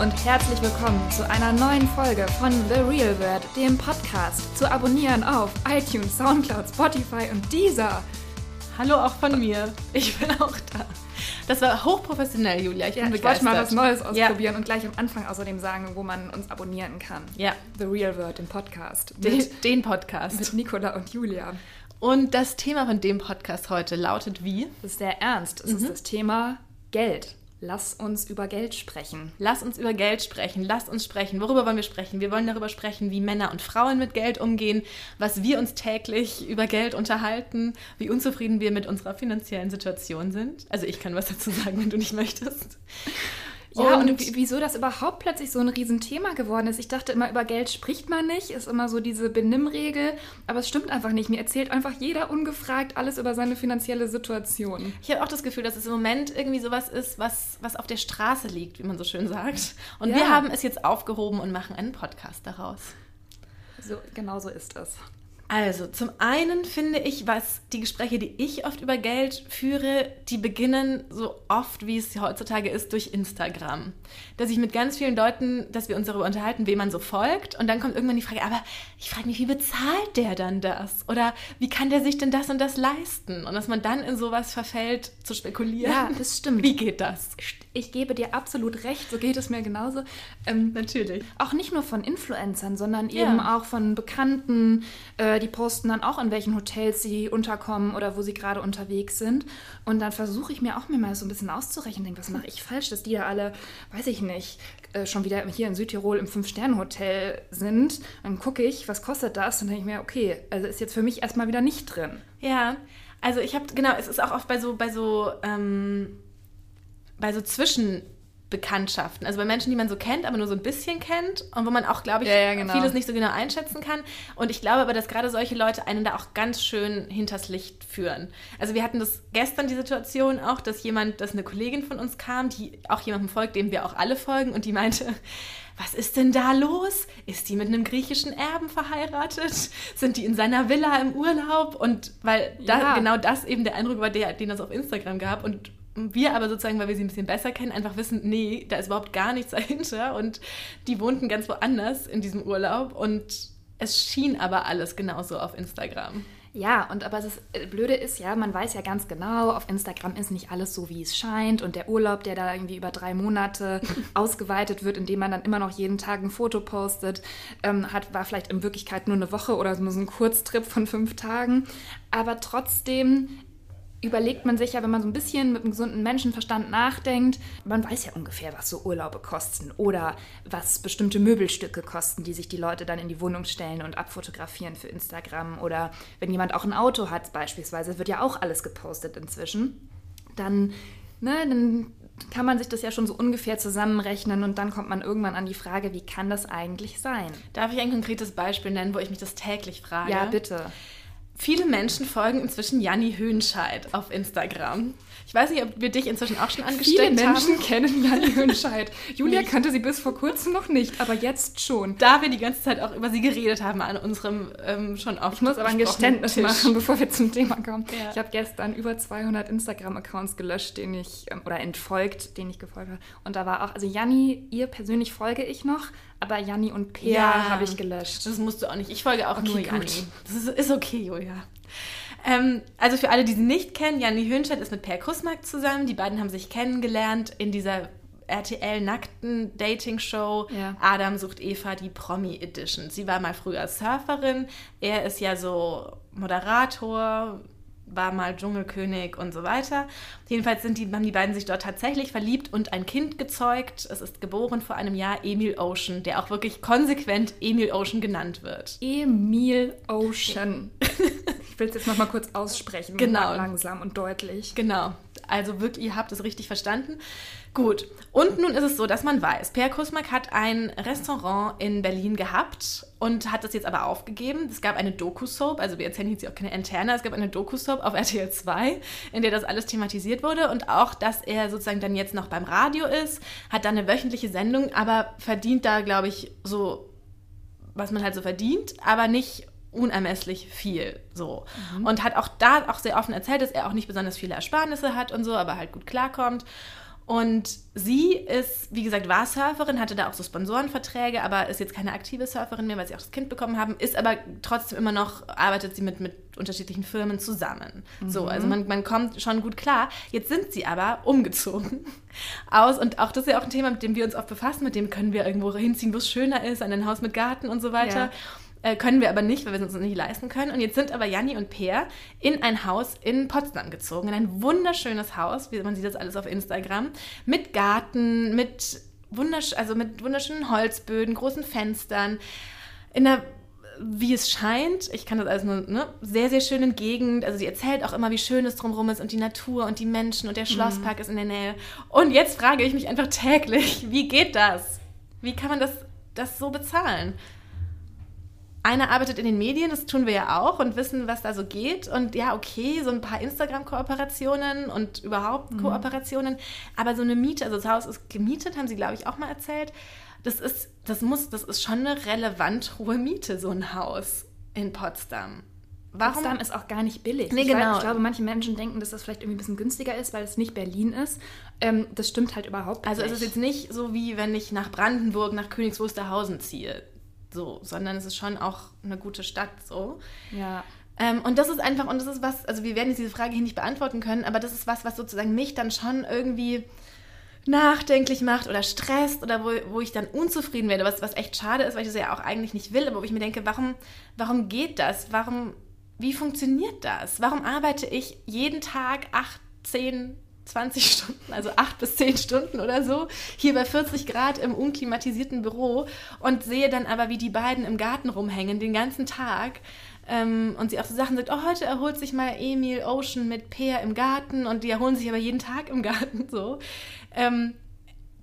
Und herzlich willkommen zu einer neuen Folge von The Real World, dem Podcast. Zu abonnieren auf iTunes, Soundcloud, Spotify und Deezer. Hallo auch von mir. Ich bin auch da. Das war hochprofessionell, Julia. Ich ja, ich wollte mal was Neues ausprobieren ja. und gleich am Anfang außerdem sagen, wo man uns abonnieren kann. Ja. The Real World, den Podcast. Den, den Podcast. Mit Nicola und Julia. Und das Thema von dem Podcast heute lautet wie? Das ist sehr ernst. Es mhm. ist das Thema Geld. Lass uns über Geld sprechen. Lass uns über Geld sprechen. Lass uns sprechen. Worüber wollen wir sprechen? Wir wollen darüber sprechen, wie Männer und Frauen mit Geld umgehen, was wir uns täglich über Geld unterhalten, wie unzufrieden wir mit unserer finanziellen Situation sind. Also ich kann was dazu sagen, wenn du nicht möchtest. Ja, und, und wieso das überhaupt plötzlich so ein Riesenthema geworden ist. Ich dachte immer, über Geld spricht man nicht, ist immer so diese Benimmregel, aber es stimmt einfach nicht. Mir erzählt einfach jeder ungefragt alles über seine finanzielle Situation. Ich habe auch das Gefühl, dass es im Moment irgendwie sowas ist, was, was auf der Straße liegt, wie man so schön sagt. Und ja. wir haben es jetzt aufgehoben und machen einen Podcast daraus. So, genau so ist es. Also, zum einen finde ich, was die Gespräche, die ich oft über Geld führe, die beginnen so oft, wie es heutzutage ist, durch Instagram. Dass ich mit ganz vielen Leuten, dass wir uns darüber unterhalten, wem man so folgt. Und dann kommt irgendwann die Frage, aber ich frage mich, wie bezahlt der dann das? Oder wie kann der sich denn das und das leisten? Und dass man dann in sowas verfällt, zu spekulieren. Ja, das stimmt. Wie geht das? Ich gebe dir absolut recht, so geht es mir genauso. Ähm, Natürlich. Auch nicht nur von Influencern, sondern ja. eben auch von Bekannten, äh, die posten dann auch, in welchen Hotels sie unterkommen oder wo sie gerade unterwegs sind. Und dann versuche ich mir auch mir mal so ein bisschen auszurechnen, denke, was mache ich falsch, dass die da alle, weiß ich nicht, äh, schon wieder hier in Südtirol im Fünf-Sterne-Hotel sind. Dann gucke ich, was kostet das? Und dann denke ich mir, okay, also ist jetzt für mich erstmal wieder nicht drin. Ja, also ich habe, genau, es ist auch oft bei so, bei so, ähm, bei so Zwischen- Bekanntschaften. Also bei Menschen, die man so kennt, aber nur so ein bisschen kennt und wo man auch, glaube ich, ja, ja, genau. vieles nicht so genau einschätzen kann. Und ich glaube aber, dass gerade solche Leute einen da auch ganz schön hinters Licht führen. Also wir hatten das gestern die Situation auch, dass jemand, dass eine Kollegin von uns kam, die auch jemandem folgt, dem wir auch alle folgen und die meinte, was ist denn da los? Ist die mit einem griechischen Erben verheiratet? Sind die in seiner Villa im Urlaub? Und weil da, ja. genau das eben der Eindruck war, der, den das auf Instagram gab und wir aber sozusagen, weil wir sie ein bisschen besser kennen, einfach wissen, nee, da ist überhaupt gar nichts dahinter und die wohnten ganz woanders in diesem Urlaub und es schien aber alles genauso auf Instagram. Ja, und aber das äh, Blöde ist ja, man weiß ja ganz genau, auf Instagram ist nicht alles so, wie es scheint. Und der Urlaub, der da irgendwie über drei Monate ausgeweitet wird, indem man dann immer noch jeden Tag ein Foto postet, ähm, hat, war vielleicht in Wirklichkeit nur eine Woche oder so ein Kurztrip von fünf Tagen. Aber trotzdem überlegt man sich ja, wenn man so ein bisschen mit einem gesunden Menschenverstand nachdenkt, man weiß ja ungefähr, was so Urlaube kosten oder was bestimmte Möbelstücke kosten, die sich die Leute dann in die Wohnung stellen und abfotografieren für Instagram oder wenn jemand auch ein Auto hat beispielsweise, wird ja auch alles gepostet inzwischen, dann, ne, dann kann man sich das ja schon so ungefähr zusammenrechnen und dann kommt man irgendwann an die Frage, wie kann das eigentlich sein? Darf ich ein konkretes Beispiel nennen, wo ich mich das täglich frage? Ja, bitte. Viele Menschen folgen inzwischen Janni Höhnscheid auf Instagram. Ich weiß nicht, ob wir dich inzwischen auch schon angesteckt haben. Viele Menschen kennen Janni Höhnscheid. Julia kannte sie bis vor kurzem noch nicht, aber jetzt schon. Da wir die ganze Zeit auch über sie geredet haben an unserem ähm, schon oft Ich muss aber ein Geständnis Tisch. machen, bevor wir zum Thema kommen. Ja. Ich habe gestern über 200 Instagram-Accounts gelöscht, den ich, ähm, oder entfolgt, denen ich gefolgt habe. Und da war auch, also Janni, ihr persönlich folge ich noch, aber Janni und Peer ja, habe ich gelöscht. Das musst du auch nicht. Ich folge auch okay, nur Janni. Das ist, ist okay, Julia. Ähm, also für alle, die sie nicht kennen, Janni Hönscheid ist mit Per Kussmark zusammen. Die beiden haben sich kennengelernt in dieser RTL-nackten Dating-Show ja. Adam sucht Eva, die Promi-Edition. Sie war mal früher Surferin. Er ist ja so Moderator, war mal Dschungelkönig und so weiter. Jedenfalls sind die, haben die beiden sich dort tatsächlich verliebt und ein Kind gezeugt. Es ist geboren vor einem Jahr Emil Ocean, der auch wirklich konsequent Emil Ocean genannt wird. Emil Ocean. ich will es jetzt nochmal kurz aussprechen. Genau. Langsam und deutlich. Genau. Also wirklich, ihr habt es richtig verstanden. Gut. Und nun ist es so, dass man weiß, Per Kusmak hat ein Restaurant in Berlin gehabt und hat das jetzt aber aufgegeben. Es gab eine Doku-Soap, also wir erzählen jetzt auch keine interne, es gab eine Doku-Soap auf RTL 2, in der das alles thematisiert wurde und auch, dass er sozusagen dann jetzt noch beim Radio ist, hat dann eine wöchentliche Sendung, aber verdient da, glaube ich, so, was man halt so verdient, aber nicht unermesslich viel so mhm. und hat auch da auch sehr offen erzählt, dass er auch nicht besonders viele Ersparnisse hat und so, aber halt gut klarkommt Und sie ist, wie gesagt, war Surferin, hatte da auch so Sponsorenverträge, aber ist jetzt keine aktive Surferin mehr, weil sie auch das Kind bekommen haben, ist aber trotzdem immer noch, arbeitet sie mit, mit unterschiedlichen Firmen zusammen. Mhm. So, also man, man kommt schon gut klar. Jetzt sind sie aber umgezogen aus und auch das ist ja auch ein Thema, mit dem wir uns oft befassen, mit dem können wir irgendwo hinziehen, wo es schöner ist, an ein Haus mit Garten und so weiter. Ja. Äh, können wir aber nicht, weil wir es uns nicht leisten können. Und jetzt sind aber Janni und Peer in ein Haus in Potsdam gezogen, in ein wunderschönes Haus, wie man sieht das alles auf Instagram, mit Garten, mit, wundersch also mit wunderschönen Holzböden, großen Fenstern, in einer wie es scheint, ich kann das alles nur, ne, sehr, sehr schönen Gegend. Also sie erzählt auch immer, wie schön es drumherum ist und die Natur und die Menschen und der mhm. Schlosspark mhm. ist in der Nähe. Und jetzt frage ich mich einfach täglich, wie geht das? Wie kann man das, das so bezahlen? Einer arbeitet in den Medien, das tun wir ja auch und wissen, was da so geht. Und ja, okay, so ein paar Instagram-Kooperationen und überhaupt mhm. Kooperationen. Aber so eine Miete, also das Haus ist gemietet, haben sie, glaube ich, auch mal erzählt. Das ist, das muss, das ist schon eine relevant hohe Miete, so ein Haus in Potsdam. Warum? Potsdam ist auch gar nicht billig. Nee, ich, genau. Weiß, ich glaube, manche Menschen denken, dass das vielleicht irgendwie ein bisschen günstiger ist, weil es nicht Berlin ist. Ähm, das stimmt halt überhaupt also nicht. Also es ist jetzt nicht so, wie wenn ich nach Brandenburg, nach Königs Wusterhausen ziehe so, sondern es ist schon auch eine gute Stadt so. Ja. Ähm, und das ist einfach, und das ist was, also wir werden jetzt diese Frage hier nicht beantworten können, aber das ist was, was sozusagen mich dann schon irgendwie nachdenklich macht oder stresst oder wo, wo ich dann unzufrieden werde, was, was echt schade ist, weil ich das ja auch eigentlich nicht will, aber wo ich mir denke, warum, warum geht das? Warum, wie funktioniert das? Warum arbeite ich jeden Tag acht, zehn, 20 Stunden, also 8 bis 10 Stunden oder so, hier bei 40 Grad im unklimatisierten Büro und sehe dann aber, wie die beiden im Garten rumhängen den ganzen Tag. Ähm, und sie auch so Sachen sagt, oh, heute erholt sich mal Emil Ocean mit Peer im Garten und die erholen sich aber jeden Tag im Garten so. Ähm,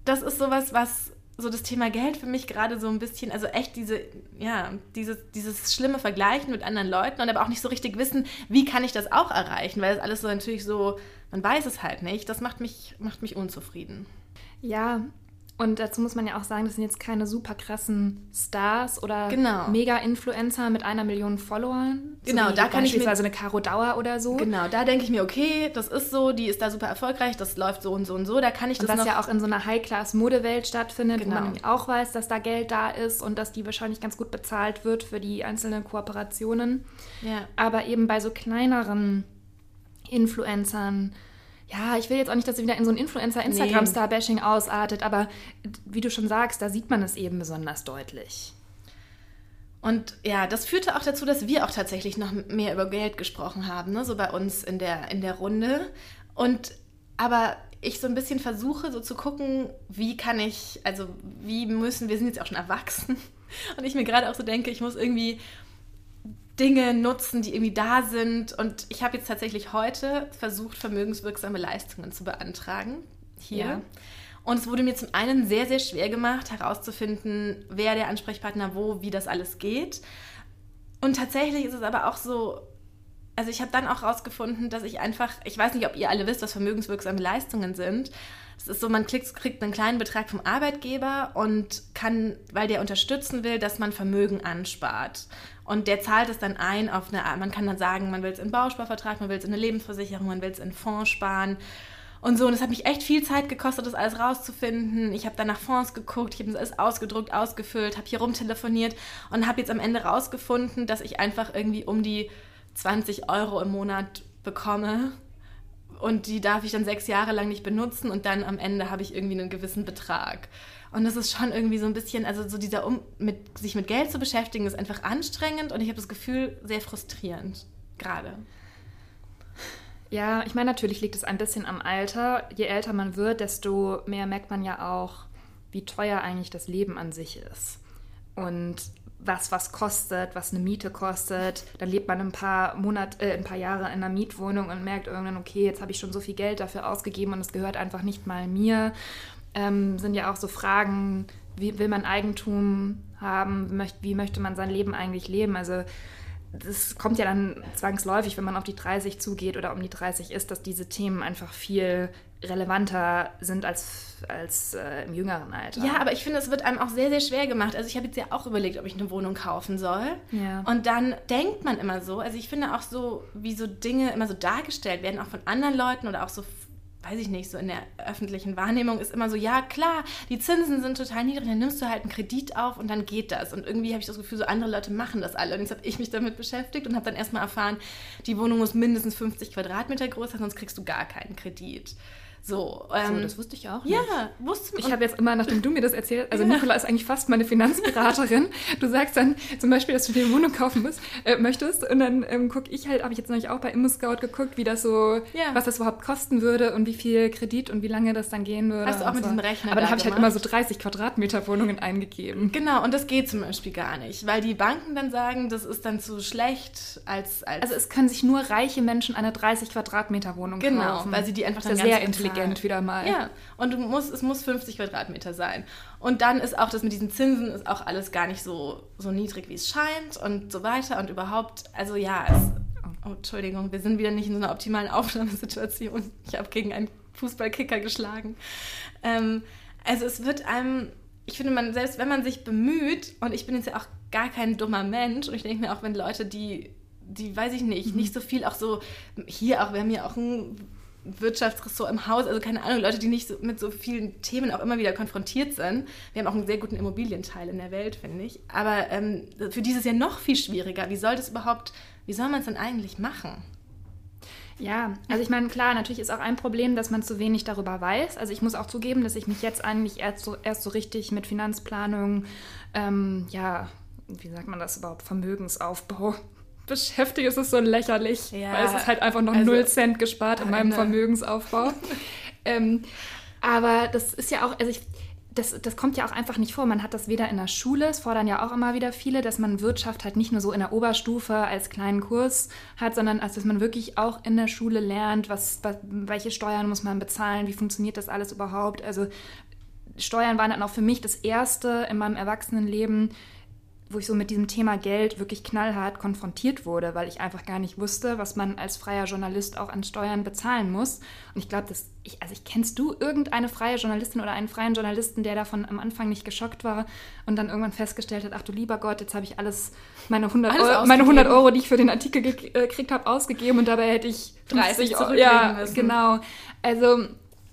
das ist sowas, was so das Thema Geld für mich gerade so ein bisschen, also echt diese, ja, dieses, dieses schlimme Vergleichen mit anderen Leuten und aber auch nicht so richtig wissen, wie kann ich das auch erreichen, weil das alles so natürlich so man weiß es halt nicht. Das macht mich, macht mich unzufrieden. Ja, und dazu muss man ja auch sagen, das sind jetzt keine super krassen Stars oder genau. Mega-Influencer mit einer Million Followern. Genau, so da kann ich mir... eine Caro Dauer oder so. Genau, da denke ich mir, okay, das ist so, die ist da super erfolgreich, das läuft so und so und so, da kann ich und das was ja auch in so einer High-Class-Modewelt stattfindet, genau. wo man genau. auch weiß, dass da Geld da ist und dass die wahrscheinlich ganz gut bezahlt wird für die einzelnen Kooperationen. Ja. Aber eben bei so kleineren Influencern, ja, ich will jetzt auch nicht, dass sie wieder in so ein Influencer-Instagram-Star-Bashing ausartet, aber wie du schon sagst, da sieht man es eben besonders deutlich. Und ja, das führte auch dazu, dass wir auch tatsächlich noch mehr über Geld gesprochen haben, ne? so bei uns in der, in der Runde. Und aber ich so ein bisschen versuche, so zu gucken, wie kann ich, also wie müssen, wir sind jetzt auch schon erwachsen. Und ich mir gerade auch so denke, ich muss irgendwie Dinge nutzen, die irgendwie da sind. Und ich habe jetzt tatsächlich heute versucht, vermögenswirksame Leistungen zu beantragen. Hier. Ja. Und es wurde mir zum einen sehr, sehr schwer gemacht, herauszufinden, wer der Ansprechpartner wo, wie das alles geht. Und tatsächlich ist es aber auch so, also ich habe dann auch herausgefunden, dass ich einfach, ich weiß nicht, ob ihr alle wisst, was vermögenswirksame Leistungen sind. Es ist so, man kriegt, kriegt einen kleinen Betrag vom Arbeitgeber und kann, weil der unterstützen will, dass man Vermögen anspart. Und der zahlt es dann ein auf eine Art. Man kann dann sagen, man will es in Bausparvertrag, man will es in eine Lebensversicherung, man will es in Fonds sparen. Und so, und es hat mich echt viel Zeit gekostet, das alles rauszufinden. Ich habe dann nach Fonds geguckt, ich habe das alles ausgedruckt, ausgefüllt, habe hier rumtelefoniert und habe jetzt am Ende rausgefunden, dass ich einfach irgendwie um die 20 Euro im Monat bekomme. Und die darf ich dann sechs Jahre lang nicht benutzen und dann am Ende habe ich irgendwie einen gewissen Betrag. Und das ist schon irgendwie so ein bisschen, also so dieser, um mit, sich mit Geld zu beschäftigen, ist einfach anstrengend und ich habe das Gefühl, sehr frustrierend gerade. Ja, ich meine, natürlich liegt es ein bisschen am Alter. Je älter man wird, desto mehr merkt man ja auch, wie teuer eigentlich das Leben an sich ist. Und was was kostet, was eine Miete kostet. Dann lebt man ein paar Monate, äh, ein paar Jahre in einer Mietwohnung und merkt irgendwann, okay, jetzt habe ich schon so viel Geld dafür ausgegeben und es gehört einfach nicht mal mir ähm, sind ja auch so Fragen, wie will man Eigentum haben, wie möchte man sein Leben eigentlich leben? Also das kommt ja dann zwangsläufig, wenn man auf die 30 zugeht oder um die 30 ist, dass diese Themen einfach viel relevanter sind als, als äh, im jüngeren Alter. Ja, aber ich finde, es wird einem auch sehr, sehr schwer gemacht. Also ich habe jetzt ja auch überlegt, ob ich eine Wohnung kaufen soll. Ja. Und dann denkt man immer so, also ich finde auch so, wie so Dinge immer so dargestellt werden, auch von anderen Leuten oder auch so weiß ich nicht, so in der öffentlichen Wahrnehmung ist immer so, ja klar, die Zinsen sind total niedrig, dann nimmst du halt einen Kredit auf und dann geht das. Und irgendwie habe ich das Gefühl, so andere Leute machen das alle. Und jetzt habe ich mich damit beschäftigt und habe dann erstmal erfahren, die Wohnung muss mindestens 50 Quadratmeter groß sein, sonst kriegst du gar keinen Kredit. So, ähm, so, das wusste ich auch nicht. Ja, wusste Ich habe jetzt immer, nachdem du mir das erzählt also ja. Nicola ist eigentlich fast meine Finanzberaterin. du sagst dann zum Beispiel, dass du dir eine Wohnung kaufen musst, äh, möchtest und dann ähm, gucke ich halt, habe ich jetzt neulich auch bei ImmoScout geguckt, wie das so, ja. was das überhaupt kosten würde und wie viel Kredit und wie lange das dann gehen würde. Hast du auch mit so. diesem Rechner Aber da habe ich halt immer so 30 Quadratmeter Wohnungen eingegeben. Genau, und das geht zum Beispiel gar nicht, weil die Banken dann sagen, das ist dann zu schlecht als... als also es können sich nur reiche Menschen eine 30 Quadratmeter Wohnung genau, kaufen. Genau, weil sie die einfach dann sehr intelligent wieder mal. Ja, und du musst, es muss 50 Quadratmeter sein. Und dann ist auch das mit diesen Zinsen ist auch alles gar nicht so, so niedrig, wie es scheint und so weiter und überhaupt, also ja, es, oh, Entschuldigung, wir sind wieder nicht in so einer optimalen Aufnahmesituation. Ich habe gegen einen Fußballkicker geschlagen. Ähm, also es wird einem, ich finde, man, selbst wenn man sich bemüht, und ich bin jetzt ja auch gar kein dummer Mensch, und ich denke mir auch, wenn Leute, die die weiß ich nicht, mhm. nicht so viel auch so hier auch, wir haben ja auch ein Wirtschaftsressort im Haus, also keine Ahnung, Leute, die nicht so, mit so vielen Themen auch immer wieder konfrontiert sind. Wir haben auch einen sehr guten Immobilienteil in der Welt, finde ich. Aber ähm, für dieses Jahr noch viel schwieriger. Wie soll das überhaupt, wie soll man es denn eigentlich machen? Ja, also ich meine, klar, natürlich ist auch ein Problem, dass man zu wenig darüber weiß. Also ich muss auch zugeben, dass ich mich jetzt eigentlich erst so, erst so richtig mit Finanzplanung, ähm, ja, wie sagt man das überhaupt, Vermögensaufbau beschäftige, ist es so lächerlich. Ja, weil es ist halt einfach noch also, 0 Cent gespart in meinem Vermögensaufbau. ähm, aber das ist ja auch, also ich, das, das kommt ja auch einfach nicht vor. Man hat das weder in der Schule, es fordern ja auch immer wieder viele, dass man Wirtschaft halt nicht nur so in der Oberstufe als kleinen Kurs hat, sondern als dass man wirklich auch in der Schule lernt, was, welche Steuern muss man bezahlen, wie funktioniert das alles überhaupt. Also Steuern waren dann auch für mich das Erste in meinem Erwachsenenleben, wo ich so mit diesem Thema Geld wirklich knallhart konfrontiert wurde, weil ich einfach gar nicht wusste, was man als freier Journalist auch an Steuern bezahlen muss. Und ich glaube, dass ich, also ich kennst du irgendeine freie Journalistin oder einen freien Journalisten, der davon am Anfang nicht geschockt war und dann irgendwann festgestellt hat, ach du lieber Gott, jetzt habe ich alles, meine 100, alles Euro, meine 100 Euro, die ich für den Artikel gekriegt habe, ausgegeben und dabei hätte ich 30 Euro. Ja, müssen. genau. Also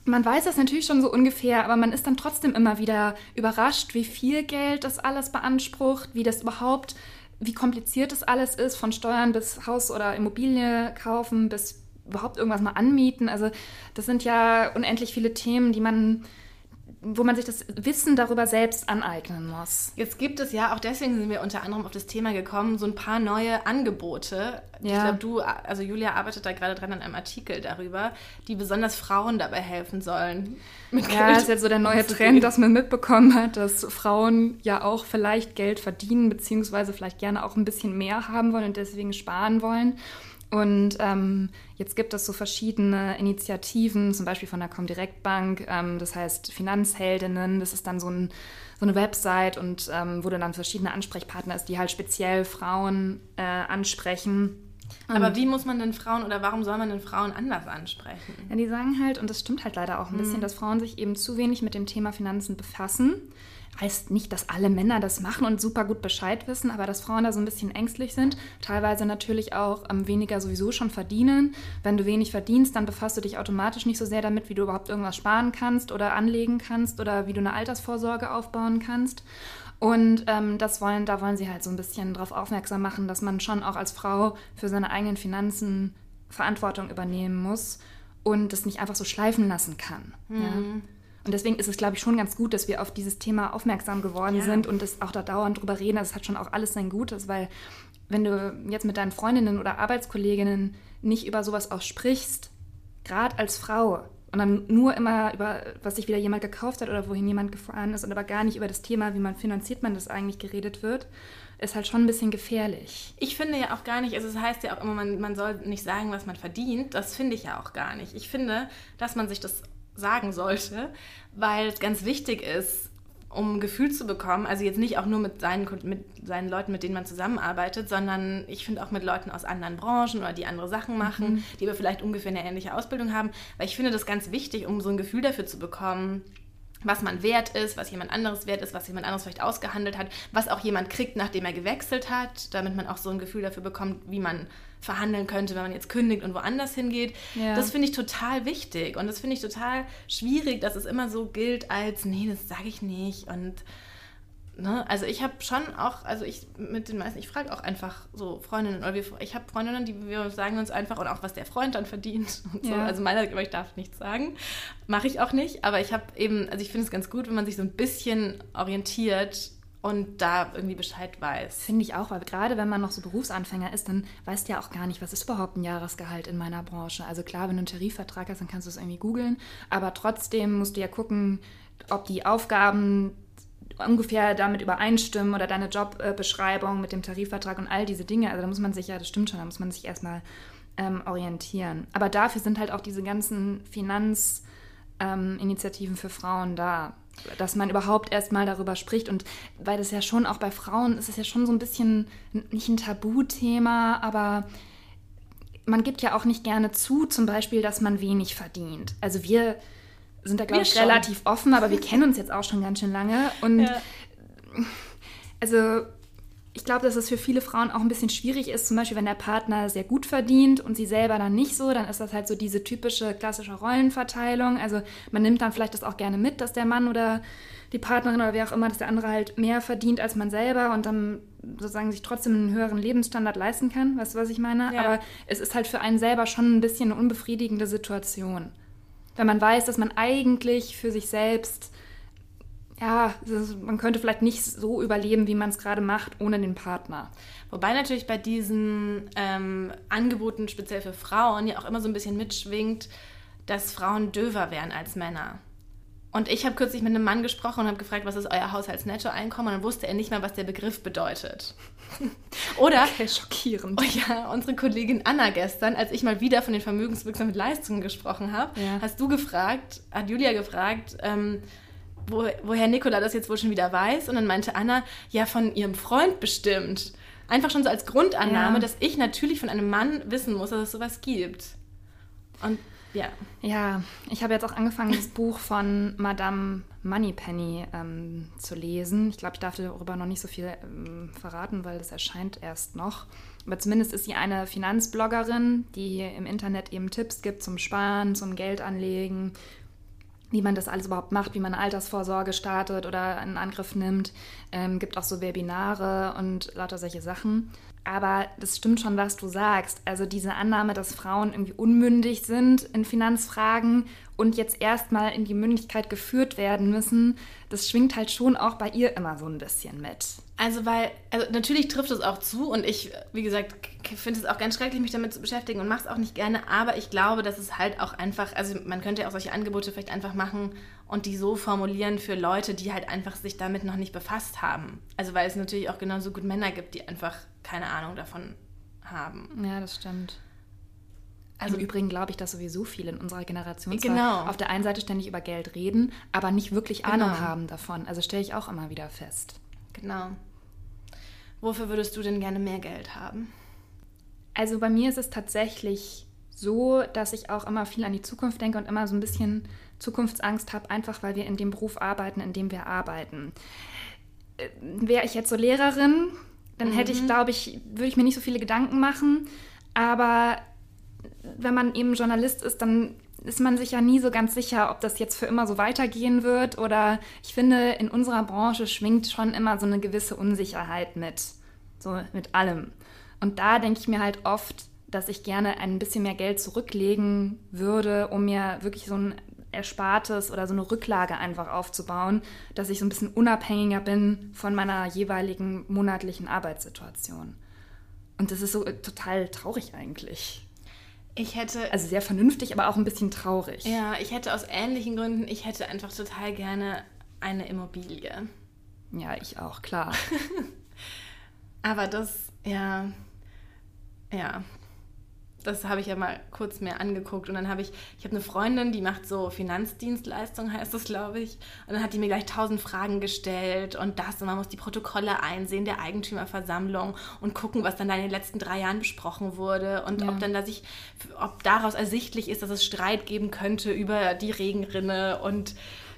man weiß das natürlich schon so ungefähr, aber man ist dann trotzdem immer wieder überrascht, wie viel Geld das alles beansprucht, wie das überhaupt, wie kompliziert das alles ist, von Steuern bis Haus oder Immobilie kaufen, bis überhaupt irgendwas mal anmieten. Also das sind ja unendlich viele Themen, die man wo man sich das Wissen darüber selbst aneignen muss. Jetzt gibt es ja, auch deswegen sind wir unter anderem auf das Thema gekommen, so ein paar neue Angebote. Ja. Ich glaube, du, also Julia arbeitet da gerade dran an einem Artikel darüber, die besonders Frauen dabei helfen sollen. Mit ja, Geld das ist jetzt so der neue Trend, dass man mitbekommen hat, dass Frauen ja auch vielleicht Geld verdienen, beziehungsweise vielleicht gerne auch ein bisschen mehr haben wollen und deswegen sparen wollen. Und ähm, jetzt gibt es so verschiedene Initiativen, zum Beispiel von der Comdirect Bank, ähm, das heißt Finanzheldinnen, das ist dann so, ein, so eine Website und ähm, wo du dann verschiedene Ansprechpartner ist, die halt speziell Frauen äh, ansprechen. Aber wie muss man denn Frauen oder warum soll man denn Frauen anders ansprechen? Ja, die sagen halt, und das stimmt halt leider auch ein bisschen, mhm. dass Frauen sich eben zu wenig mit dem Thema Finanzen befassen heißt nicht, dass alle Männer das machen und super gut Bescheid wissen, aber dass Frauen da so ein bisschen ängstlich sind, teilweise natürlich auch ähm, weniger sowieso schon verdienen. Wenn du wenig verdienst, dann befasst du dich automatisch nicht so sehr damit, wie du überhaupt irgendwas sparen kannst oder anlegen kannst oder wie du eine Altersvorsorge aufbauen kannst. Und ähm, das wollen, da wollen sie halt so ein bisschen darauf aufmerksam machen, dass man schon auch als Frau für seine eigenen Finanzen Verantwortung übernehmen muss und das nicht einfach so schleifen lassen kann. Mhm. Ja? Und deswegen ist es, glaube ich, schon ganz gut, dass wir auf dieses Thema aufmerksam geworden ja. sind und es auch da dauernd drüber reden. Also es hat schon auch alles sein Gutes, weil wenn du jetzt mit deinen Freundinnen oder Arbeitskolleginnen nicht über sowas auch sprichst, gerade als Frau, und dann nur immer über, was sich wieder jemand gekauft hat oder wohin jemand gefahren ist und aber gar nicht über das Thema, wie man finanziert man das eigentlich geredet wird, ist halt schon ein bisschen gefährlich. Ich finde ja auch gar nicht, also es heißt ja auch immer, man, man soll nicht sagen, was man verdient. Das finde ich ja auch gar nicht. Ich finde, dass man sich das sagen sollte, weil es ganz wichtig ist, um ein Gefühl zu bekommen, also jetzt nicht auch nur mit seinen, mit seinen Leuten, mit denen man zusammenarbeitet, sondern ich finde auch mit Leuten aus anderen Branchen oder die andere Sachen machen, mhm. die aber vielleicht ungefähr eine ähnliche Ausbildung haben, weil ich finde das ganz wichtig, um so ein Gefühl dafür zu bekommen, was man wert ist, was jemand anderes wert ist, was jemand anderes vielleicht ausgehandelt hat, was auch jemand kriegt, nachdem er gewechselt hat, damit man auch so ein Gefühl dafür bekommt, wie man verhandeln könnte, wenn man jetzt kündigt und woanders hingeht. Ja. Das finde ich total wichtig und das finde ich total schwierig, dass es immer so gilt als, nee, das sage ich nicht und Ne? Also ich habe schon auch, also ich mit den meisten, ich frage auch einfach so Freundinnen, oder wir, ich habe Freundinnen, die wir sagen uns einfach und auch was der Freund dann verdient und so. Also meiner, ich darf nichts sagen, mache ich auch nicht. Aber ich habe eben, also ich finde es ganz gut, wenn man sich so ein bisschen orientiert und da irgendwie Bescheid weiß. Finde ich auch, weil gerade wenn man noch so Berufsanfänger ist, dann weißt du ja auch gar nicht, was ist überhaupt ein Jahresgehalt in meiner Branche. Also klar, wenn du einen Tarifvertrag hast, dann kannst du es irgendwie googeln, aber trotzdem musst du ja gucken, ob die Aufgaben ungefähr damit übereinstimmen oder deine Jobbeschreibung mit dem Tarifvertrag und all diese Dinge. Also da muss man sich ja, das stimmt schon, da muss man sich erstmal ähm, orientieren. Aber dafür sind halt auch diese ganzen Finanzinitiativen ähm, für Frauen da, dass man überhaupt erstmal darüber spricht. Und weil das ja schon auch bei Frauen ist es ja schon so ein bisschen nicht ein Tabuthema, aber man gibt ja auch nicht gerne zu, zum Beispiel, dass man wenig verdient. Also wir sind da, glaube ich, schon. relativ offen, aber wir kennen uns jetzt auch schon ganz schön lange. Und ja. also ich glaube, dass es für viele Frauen auch ein bisschen schwierig ist, zum Beispiel wenn der Partner sehr gut verdient und sie selber dann nicht so, dann ist das halt so diese typische klassische Rollenverteilung. Also man nimmt dann vielleicht das auch gerne mit, dass der Mann oder die Partnerin oder wer auch immer, dass der andere halt mehr verdient als man selber und dann sozusagen sich trotzdem einen höheren Lebensstandard leisten kann. Weißt du, was ich meine? Ja. Aber es ist halt für einen selber schon ein bisschen eine unbefriedigende Situation wenn man weiß, dass man eigentlich für sich selbst, ja, man könnte vielleicht nicht so überleben, wie man es gerade macht, ohne den Partner. Wobei natürlich bei diesen ähm, Angeboten, speziell für Frauen, ja auch immer so ein bisschen mitschwingt, dass Frauen döver wären als Männer. Und ich habe kürzlich mit einem Mann gesprochen und habe gefragt, was ist euer Haushaltsnettoeinkommen? Und dann wusste er nicht mal, was der Begriff bedeutet. Oder, okay, schockierend. Oh ja, unsere Kollegin Anna gestern, als ich mal wieder von den vermögenswirksamen Leistungen gesprochen habe, ja. hast du gefragt, hat Julia gefragt, ähm, wo, woher Nicola das jetzt wohl schon wieder weiß. Und dann meinte Anna, ja, von ihrem Freund bestimmt. Einfach schon so als Grundannahme, ja. dass ich natürlich von einem Mann wissen muss, dass es sowas gibt. Und ja. Ja, ich habe jetzt auch angefangen, das Buch von Madame Moneypenny ähm, zu lesen. Ich glaube, ich darf darüber noch nicht so viel ähm, verraten, weil das erscheint erst noch. Aber zumindest ist sie eine Finanzbloggerin, die im Internet eben Tipps gibt zum Sparen, zum Geldanlegen, wie man das alles überhaupt macht, wie man Altersvorsorge startet oder einen Angriff nimmt. Ähm, gibt auch so Webinare und lauter solche Sachen. Aber das stimmt schon, was du sagst. Also diese Annahme, dass Frauen irgendwie unmündig sind in Finanzfragen und jetzt erstmal in die Mündigkeit geführt werden müssen, das schwingt halt schon auch bei ihr immer so ein bisschen mit. Also weil, also natürlich trifft es auch zu und ich, wie gesagt, finde es auch ganz schrecklich, mich damit zu beschäftigen und mache es auch nicht gerne, aber ich glaube, dass es halt auch einfach, also man könnte ja auch solche Angebote vielleicht einfach machen und die so formulieren für Leute, die halt einfach sich damit noch nicht befasst haben. Also weil es natürlich auch genauso gut Männer gibt, die einfach keine Ahnung davon haben. Ja, das stimmt. Also Im Übrigen glaube ich, dass sowieso viele in unserer Generation genau. auf der einen Seite ständig über Geld reden, aber nicht wirklich genau. Ahnung haben davon. Also stelle ich auch immer wieder fest. Genau. Wofür würdest du denn gerne mehr Geld haben? Also bei mir ist es tatsächlich so, dass ich auch immer viel an die Zukunft denke und immer so ein bisschen Zukunftsangst habe, einfach weil wir in dem Beruf arbeiten, in dem wir arbeiten. Äh, wäre ich jetzt so Lehrerin, dann mhm. hätte ich, mhm. glaube ich, würde ich mir nicht so viele Gedanken machen. Aber wenn man eben Journalist ist, dann ist man sich ja nie so ganz sicher, ob das jetzt für immer so weitergehen wird. Oder ich finde, in unserer Branche schwingt schon immer so eine gewisse Unsicherheit mit. So mit allem. Und da denke ich mir halt oft, dass ich gerne ein bisschen mehr Geld zurücklegen würde, um mir wirklich so ein Erspartes oder so eine Rücklage einfach aufzubauen, dass ich so ein bisschen unabhängiger bin von meiner jeweiligen monatlichen Arbeitssituation. Und das ist so total traurig eigentlich. Ich hätte. Also sehr vernünftig, aber auch ein bisschen traurig. Ja, ich hätte aus ähnlichen Gründen, ich hätte einfach total gerne eine Immobilie. Ja, ich auch, klar. aber das, ja. Ja, das habe ich ja mal kurz mehr angeguckt und dann habe ich, ich habe eine Freundin, die macht so Finanzdienstleistung, heißt das, glaube ich. Und dann hat die mir gleich tausend Fragen gestellt und das und man muss die Protokolle einsehen der Eigentümerversammlung und gucken, was dann da in den letzten drei Jahren besprochen wurde und ja. ob dann da sich, ob daraus ersichtlich ist, dass es Streit geben könnte über die Regenrinne und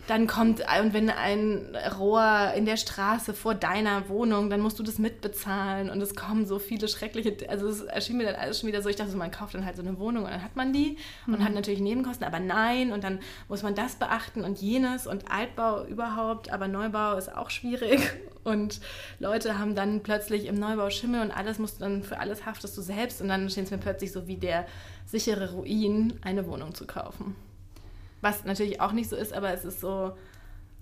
dann kommt, und wenn ein Rohr in der Straße vor deiner Wohnung, dann musst du das mitbezahlen und es kommen so viele schreckliche, also es erschien mir dann alles schon wieder so, ich dachte so, man kauft dann halt so eine Wohnung und dann hat man die mhm. und hat natürlich Nebenkosten, aber nein und dann muss man das beachten und jenes und Altbau überhaupt, aber Neubau ist auch schwierig und Leute haben dann plötzlich im Neubau Schimmel und alles musst du dann, für alles haftest du selbst und dann steht es mir plötzlich so wie der sichere Ruin, eine Wohnung zu kaufen. Was natürlich auch nicht so ist, aber es ist so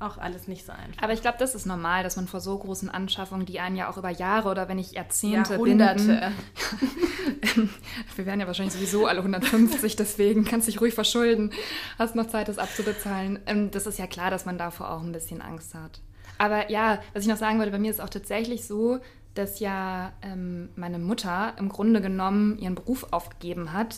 auch alles nicht so einfach. Aber ich glaube, das ist normal, dass man vor so großen Anschaffungen, die einen ja auch über Jahre oder wenn nicht Jahrzehnte binden. Wir werden ja wahrscheinlich sowieso alle 150, deswegen kannst du dich ruhig verschulden. Hast noch Zeit, das abzubezahlen. Ähm, das ist ja klar, dass man davor auch ein bisschen Angst hat. Aber ja, was ich noch sagen wollte, bei mir ist auch tatsächlich so, dass ja ähm, meine Mutter im Grunde genommen ihren Beruf aufgegeben hat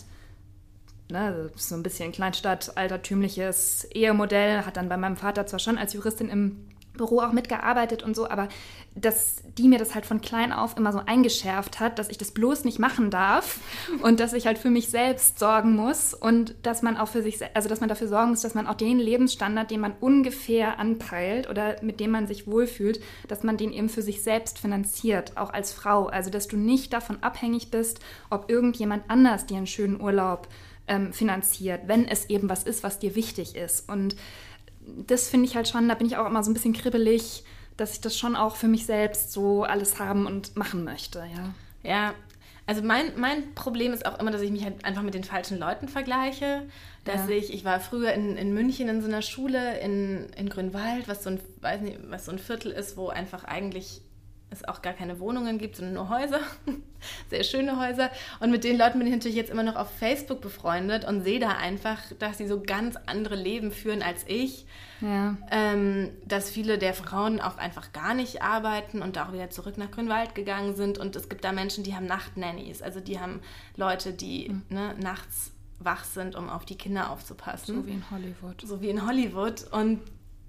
ne, so ein bisschen Kleinstadt, altertümliches Ehemodell, hat dann bei meinem Vater zwar schon als Juristin im Büro auch mitgearbeitet und so, aber dass die mir das halt von klein auf immer so eingeschärft hat, dass ich das bloß nicht machen darf und dass ich halt für mich selbst sorgen muss und dass man auch für sich, also dass man dafür sorgen muss, dass man auch den Lebensstandard, den man ungefähr anpeilt oder mit dem man sich wohlfühlt, dass man den eben für sich selbst finanziert, auch als Frau. Also dass du nicht davon abhängig bist, ob irgendjemand anders dir einen schönen Urlaub ähm, finanziert, wenn es eben was ist, was dir wichtig ist. Und das finde ich halt schon, da bin ich auch immer so ein bisschen kribbelig, dass ich das schon auch für mich selbst so alles haben und machen möchte, ja. Ja, also mein, mein Problem ist auch immer, dass ich mich halt einfach mit den falschen Leuten vergleiche. Dass ja. ich, ich war früher in, in München in so einer Schule in, in Grünwald, was so ein, weiß nicht, was so ein Viertel ist, wo einfach eigentlich es auch gar keine Wohnungen gibt, sondern nur Häuser. Sehr schöne Häuser. Und mit den Leuten bin ich natürlich jetzt immer noch auf Facebook befreundet und sehe da einfach, dass sie so ganz andere Leben führen als ich. Ja. Ähm, dass viele der Frauen auch einfach gar nicht arbeiten und da auch wieder zurück nach Grünwald gegangen sind. Und es gibt da Menschen, die haben Nachtnannies. Also die haben Leute, die mhm. ne, nachts wach sind, um auf die Kinder aufzupassen. So wie in Hollywood. So wie in Hollywood. Und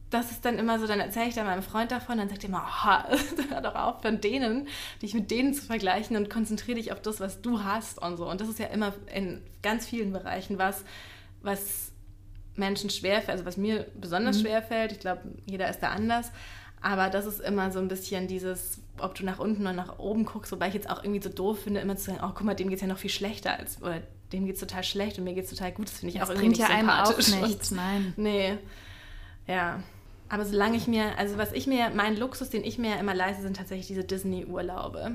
das ist dann immer so, dann erzähle ich dann meinem Freund davon, dann sagt er immer, oh, hör doch auf von denen, dich mit denen zu vergleichen und konzentriere dich auf das, was du hast und so. Und das ist ja immer in ganz vielen Bereichen was, was Menschen schwerfällt, also was mir besonders mhm. schwer fällt. Ich glaube, jeder ist da anders. Aber das ist immer so ein bisschen dieses, ob du nach unten oder nach oben guckst, wobei ich jetzt auch irgendwie so doof finde, immer zu sagen, oh, guck mal, dem geht es ja noch viel schlechter als, oder dem geht es total schlecht und mir geht es total gut. Das finde ich das auch irgendwie nicht ja sympathisch. Einem auch nichts, nein. Nee. Ja. Aber solange ich mir, also was ich mir, mein Luxus, den ich mir immer leiste, sind tatsächlich diese Disney-Urlaube.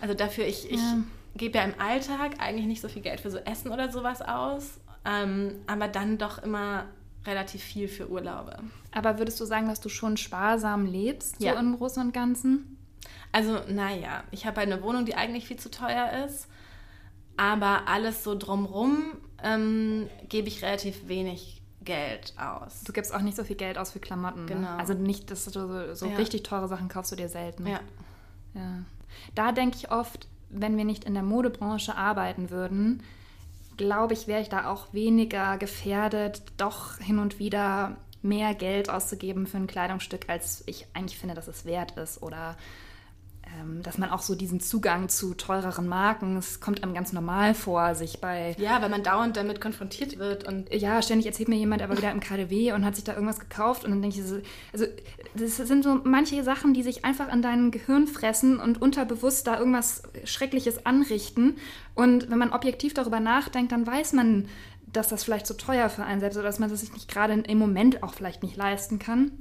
Also dafür, ich, ich ja. gebe ja im Alltag eigentlich nicht so viel Geld für so Essen oder sowas aus, ähm, aber dann doch immer relativ viel für Urlaube. Aber würdest du sagen, dass du schon sparsam lebst, ja. so im Großen und Ganzen? Also, naja, ich habe eine Wohnung, die eigentlich viel zu teuer ist, aber alles so drumrum ähm, gebe ich relativ wenig Geld aus. Du gibst auch nicht so viel Geld aus für Klamotten. Ne? Genau. Ne? Also nicht, dass du so, so ja. richtig teure Sachen kaufst du dir selten. Ja. ja. Da denke ich oft, wenn wir nicht in der Modebranche arbeiten würden, glaube ich, wäre ich da auch weniger gefährdet, doch hin und wieder mehr Geld auszugeben für ein Kleidungsstück, als ich eigentlich finde, dass es wert ist. Oder dass man auch so diesen Zugang zu teureren Marken, es kommt einem ganz normal vor, sich bei... Ja, weil man dauernd damit konfrontiert wird und... Ja, ständig erzählt mir jemand, er war wieder im KDW und hat sich da irgendwas gekauft und dann denke ich so, also das sind so manche Sachen, die sich einfach an dein Gehirn fressen und unterbewusst da irgendwas Schreckliches anrichten und wenn man objektiv darüber nachdenkt, dann weiß man, dass das vielleicht zu teuer für einen selbst oder dass man das sich nicht gerade im Moment auch vielleicht nicht leisten kann.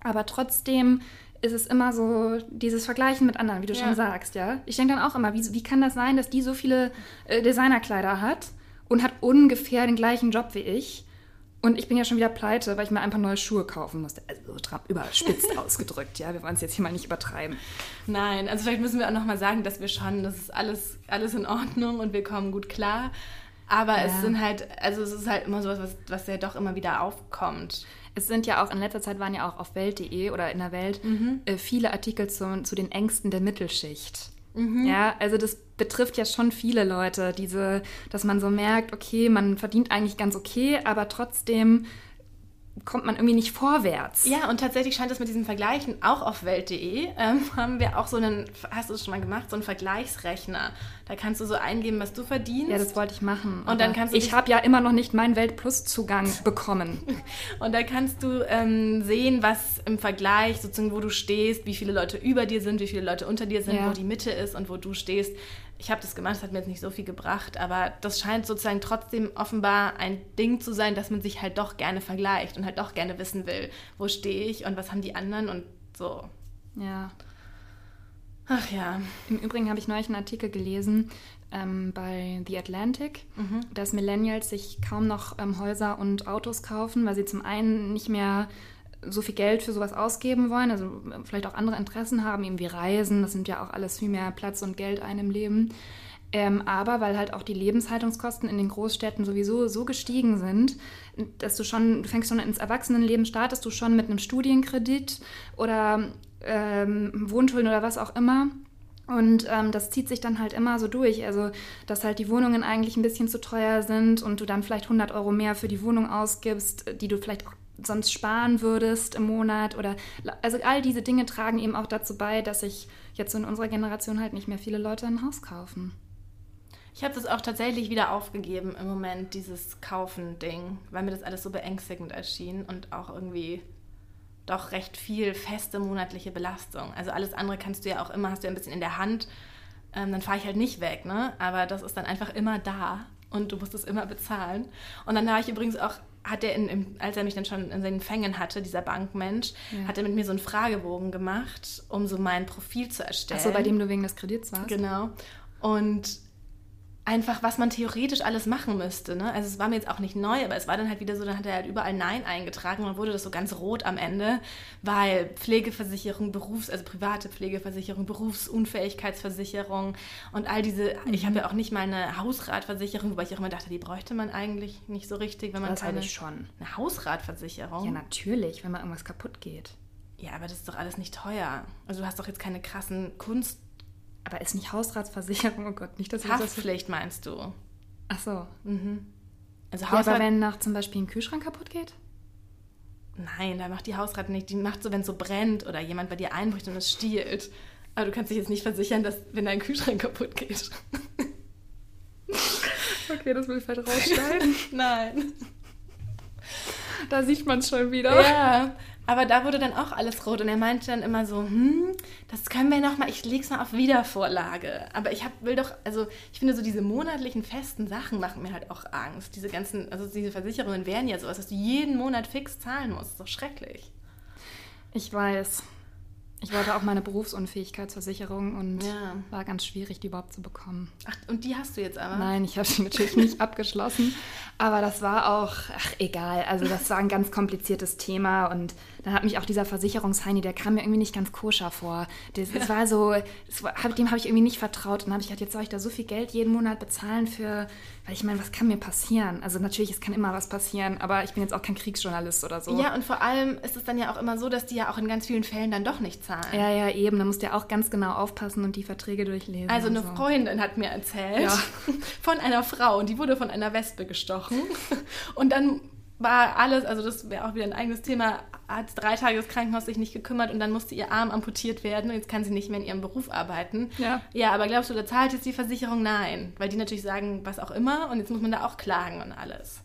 Aber trotzdem ist es immer so dieses Vergleichen mit anderen, wie du ja. schon sagst, ja. Ich denke dann auch immer, wie, wie kann das sein, dass die so viele äh, Designerkleider hat und hat ungefähr den gleichen Job wie ich? Und ich bin ja schon wieder pleite, weil ich mir einfach neue Schuhe kaufen musste. Also überspitzt ausgedrückt, ja. Wir wollen es jetzt hier mal nicht übertreiben. Nein, also vielleicht müssen wir auch nochmal sagen, dass wir schon, das ist alles, alles in Ordnung und wir kommen gut klar. Aber ja. es sind halt, also es ist halt immer sowas, was, was ja doch immer wieder aufkommt. Es sind ja auch, in letzter Zeit waren ja auch auf Welt.de oder in der Welt mhm. äh, viele Artikel zu, zu den Ängsten der Mittelschicht. Mhm. Ja, also das betrifft ja schon viele Leute, diese, dass man so merkt, okay, man verdient eigentlich ganz okay, aber trotzdem kommt man irgendwie nicht vorwärts. Ja, und tatsächlich scheint es mit diesen Vergleichen auch auf Welt.de, ähm, haben wir auch so einen, hast du es schon mal gemacht, so einen Vergleichsrechner. Da kannst du so eingeben, was du verdienst. Ja, das wollte ich machen. Und dann kannst du ich habe ja immer noch nicht meinen Weltplus-Zugang bekommen. und da kannst du ähm, sehen, was im Vergleich, sozusagen, wo du stehst, wie viele Leute über dir sind, wie viele Leute unter dir sind, ja. wo die Mitte ist und wo du stehst ich habe das gemacht, das hat mir jetzt nicht so viel gebracht, aber das scheint sozusagen trotzdem offenbar ein Ding zu sein, dass man sich halt doch gerne vergleicht und halt doch gerne wissen will, wo stehe ich und was haben die anderen und so. Ja. Ach ja. Im Übrigen habe ich neulich einen Artikel gelesen ähm, bei The Atlantic, mhm. dass Millennials sich kaum noch ähm, Häuser und Autos kaufen, weil sie zum einen nicht mehr so viel Geld für sowas ausgeben wollen, also vielleicht auch andere Interessen haben, eben wie Reisen, das nimmt ja auch alles viel mehr Platz und Geld ein im Leben. Ähm, aber weil halt auch die Lebenshaltungskosten in den Großstädten sowieso so gestiegen sind, dass du schon, du fängst schon ins Erwachsenenleben, startest du schon mit einem Studienkredit oder ähm, Wohnschulden oder was auch immer. Und ähm, das zieht sich dann halt immer so durch. Also, dass halt die Wohnungen eigentlich ein bisschen zu teuer sind und du dann vielleicht 100 Euro mehr für die Wohnung ausgibst, die du vielleicht auch sonst sparen würdest im Monat oder also all diese Dinge tragen eben auch dazu bei, dass sich jetzt in unserer Generation halt nicht mehr viele Leute ein Haus kaufen. Ich habe das auch tatsächlich wieder aufgegeben im Moment, dieses Kaufen-Ding, weil mir das alles so beängstigend erschien und auch irgendwie doch recht viel feste monatliche Belastung. Also alles andere kannst du ja auch immer, hast du ja ein bisschen in der Hand, ähm, dann fahre ich halt nicht weg, ne? Aber das ist dann einfach immer da und du musst es immer bezahlen. Und dann habe ich übrigens auch hat er, in, in, als er mich dann schon in seinen Fängen hatte, dieser Bankmensch, ja. hat er mit mir so einen Fragebogen gemacht, um so mein Profil zu erstellen. Achso, bei dem du wegen des Kredits warst? Genau. Und einfach, was man theoretisch alles machen müsste. Ne? Also es war mir jetzt auch nicht neu, aber es war dann halt wieder so, dann hat er halt überall Nein eingetragen und dann wurde das so ganz rot am Ende, weil Pflegeversicherung, Berufs-, also private Pflegeversicherung, Berufsunfähigkeitsversicherung und all diese, mhm. ich habe ja auch nicht mal eine Hausratversicherung, wobei ich auch immer dachte, die bräuchte man eigentlich nicht so richtig, wenn man das keine... ich schon. Eine Hausratversicherung? Ja, natürlich, wenn mal irgendwas kaputt geht. Ja, aber das ist doch alles nicht teuer. Also du hast doch jetzt keine krassen Kunst aber ist nicht Hausratsversicherung? Oh Gott, nicht, dass ich das meinst du? Ach so. Mhm. Also Hausrat ja, aber wenn nach zum Beispiel ein Kühlschrank kaputt geht? Nein, da macht die Hausrat nicht. Die macht so, wenn es so brennt oder jemand bei dir einbricht und es stiehlt. Aber du kannst dich jetzt nicht versichern, dass wenn dein Kühlschrank kaputt geht. okay, das will ich vielleicht rausschneiden. Nein. Da sieht man es schon wieder. Ja, aber da wurde dann auch alles rot und er meinte dann immer so, hm, das können wir noch mal, ich leg's mal auf Wiedervorlage. Aber ich hab, will doch, also ich finde so diese monatlichen festen Sachen machen mir halt auch Angst. Diese ganzen, also diese Versicherungen wären ja sowas, dass du jeden Monat fix zahlen musst. Das ist doch schrecklich. Ich weiß. Ich wollte auch meine Berufsunfähigkeitsversicherung und ja. war ganz schwierig, die überhaupt zu bekommen. Ach, und die hast du jetzt aber? Nein, ich habe sie natürlich nicht abgeschlossen. Aber das war auch, ach, egal. Also, das war ein ganz kompliziertes Thema und dann hat mich auch dieser Versicherungsheini, der kam mir irgendwie nicht ganz koscher vor. Das, das war so, das war, dem habe ich irgendwie nicht vertraut. Und dann habe ich gedacht, jetzt soll ich da so viel Geld jeden Monat bezahlen für, weil ich meine, was kann mir passieren? Also natürlich, es kann immer was passieren, aber ich bin jetzt auch kein Kriegsjournalist oder so. Ja, und vor allem ist es dann ja auch immer so, dass die ja auch in ganz vielen Fällen dann doch nicht zahlen. Ja, ja, eben. Da musst du ja auch ganz genau aufpassen und die Verträge durchlesen. Also eine so. Freundin hat mir erzählt ja. von einer Frau und die wurde von einer Wespe gestochen. Und dann war alles, also das wäre auch wieder ein eigenes Thema, hat drei Tage das Krankenhaus sich nicht gekümmert und dann musste ihr Arm amputiert werden und jetzt kann sie nicht mehr in ihrem Beruf arbeiten. Ja. Ja, aber glaubst du, da zahlt jetzt die Versicherung? Nein, weil die natürlich sagen, was auch immer und jetzt muss man da auch klagen und alles.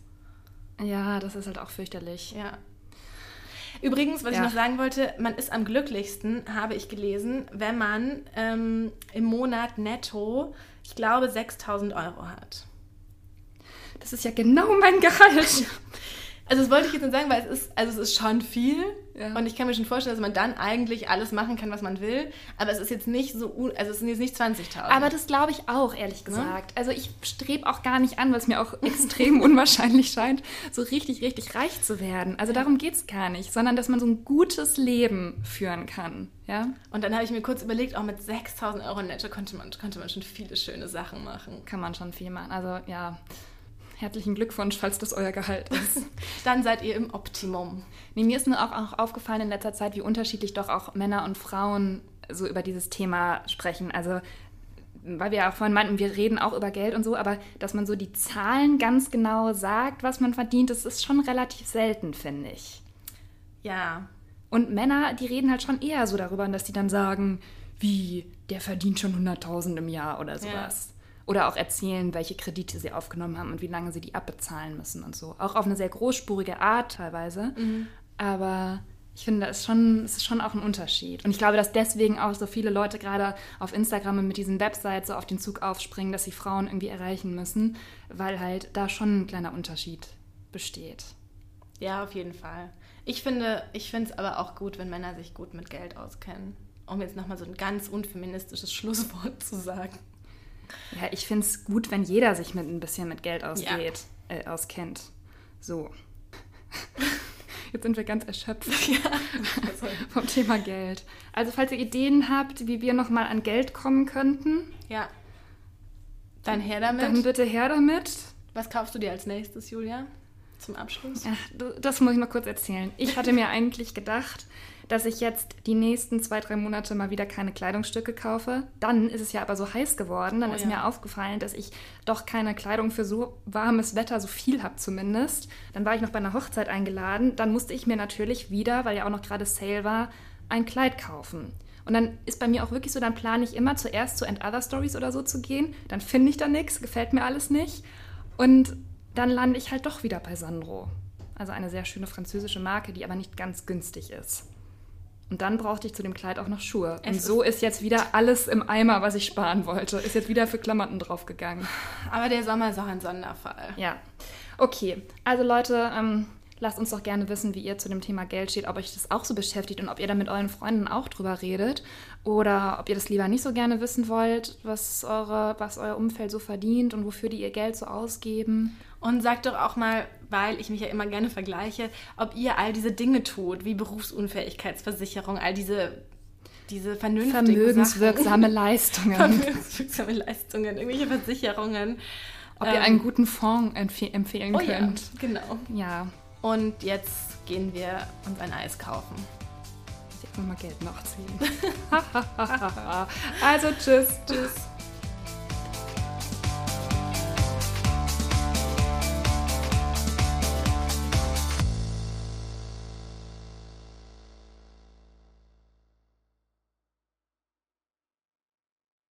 Ja, das ist halt auch fürchterlich. Ja. Übrigens, was ja. ich noch sagen wollte, man ist am glücklichsten, habe ich gelesen, wenn man ähm, im Monat netto, ich glaube, 6000 Euro hat. Das ist ja genau mein Gehalt. Also das wollte ich jetzt nicht sagen, weil es ist, also es ist schon viel. Ja. Und ich kann mir schon vorstellen, dass man dann eigentlich alles machen kann, was man will. Aber es ist jetzt nicht so, also es sind jetzt nicht 20.000. Aber das glaube ich auch, ehrlich ne? gesagt. Ne? Also ich strebe auch gar nicht an, weil es mir auch extrem unwahrscheinlich scheint, so richtig, richtig reich zu werden. Also darum geht es gar nicht, sondern dass man so ein gutes Leben führen kann. Ja? Und dann habe ich mir kurz überlegt, auch mit 6.000 Euro netto konnte man, konnte man schon viele schöne Sachen machen. Kann man schon viel machen. Also ja herzlichen Glückwunsch, falls das euer Gehalt ist. Dann seid ihr im Optimum. Nee, mir ist nur auch, auch aufgefallen in letzter Zeit, wie unterschiedlich doch auch Männer und Frauen so über dieses Thema sprechen. Also weil wir ja auch vorhin meinten, wir reden auch über Geld und so, aber dass man so die Zahlen ganz genau sagt, was man verdient, das ist schon relativ selten, finde ich. Ja. Und Männer, die reden halt schon eher so darüber, dass die dann sagen, wie, der verdient schon 100.000 im Jahr oder sowas. Ja. Oder auch erzählen, welche Kredite sie aufgenommen haben und wie lange sie die abbezahlen müssen und so. Auch auf eine sehr großspurige Art teilweise. Mhm. Aber ich finde, es ist, schon, es ist schon auch ein Unterschied. Und ich glaube, dass deswegen auch so viele Leute gerade auf Instagram und mit diesen Websites so auf den Zug aufspringen, dass sie Frauen irgendwie erreichen müssen, weil halt da schon ein kleiner Unterschied besteht. Ja, auf jeden Fall. Ich finde ich finde es aber auch gut, wenn Männer sich gut mit Geld auskennen. Um jetzt nochmal so ein ganz unfeministisches Schlusswort zu sagen. Ja, ich finde es gut, wenn jeder sich mit ein bisschen mit Geld ausgeht, ja. äh, auskennt. So. Jetzt sind wir ganz erschöpft ja. vom Thema Geld. Also falls ihr Ideen habt, wie wir nochmal an Geld kommen könnten. Ja. Dann her damit. Dann bitte her damit. Was kaufst du dir als nächstes, Julia? Zum Abschluss? Ja, das muss ich noch kurz erzählen. Ich hatte mir eigentlich gedacht, dass ich jetzt die nächsten zwei, drei Monate mal wieder keine Kleidungsstücke kaufe. Dann ist es ja aber so heiß geworden. Dann oh, ist ja. mir aufgefallen, dass ich doch keine Kleidung für so warmes Wetter so viel habe zumindest. Dann war ich noch bei einer Hochzeit eingeladen. Dann musste ich mir natürlich wieder, weil ja auch noch gerade Sale war, ein Kleid kaufen. Und dann ist bei mir auch wirklich so, dann plane ich immer zuerst zu End Other Stories oder so zu gehen. Dann finde ich da nichts, gefällt mir alles nicht. Und dann lande ich halt doch wieder bei Sandro. Also eine sehr schöne französische Marke, die aber nicht ganz günstig ist. Und dann brauchte ich zu dem Kleid auch noch Schuhe. Es und so ist jetzt wieder alles im Eimer, was ich sparen wollte. Ist jetzt wieder für Klamotten draufgegangen. Aber der Sommer ist auch ein Sonderfall. Ja. Okay, also Leute, ähm, lasst uns doch gerne wissen, wie ihr zu dem Thema Geld steht, ob euch das auch so beschäftigt und ob ihr da mit euren Freunden auch drüber redet. Oder ob ihr das lieber nicht so gerne wissen wollt, was, eure, was euer Umfeld so verdient und wofür die ihr Geld so ausgeben. Und sagt doch auch mal, weil ich mich ja immer gerne vergleiche, ob ihr all diese Dinge tut, wie Berufsunfähigkeitsversicherung, all diese diese vernünftigen Vermögenswirksame Sachen. Leistungen. Vermögenswirksame Leistungen, irgendwelche Versicherungen. Ob ähm, ihr einen guten Fonds empf empfehlen oh könnt. Ja, genau. Ja. Und jetzt gehen wir uns ein Eis kaufen. Ich muss mal Geld nachziehen. also tschüss. Tschüss.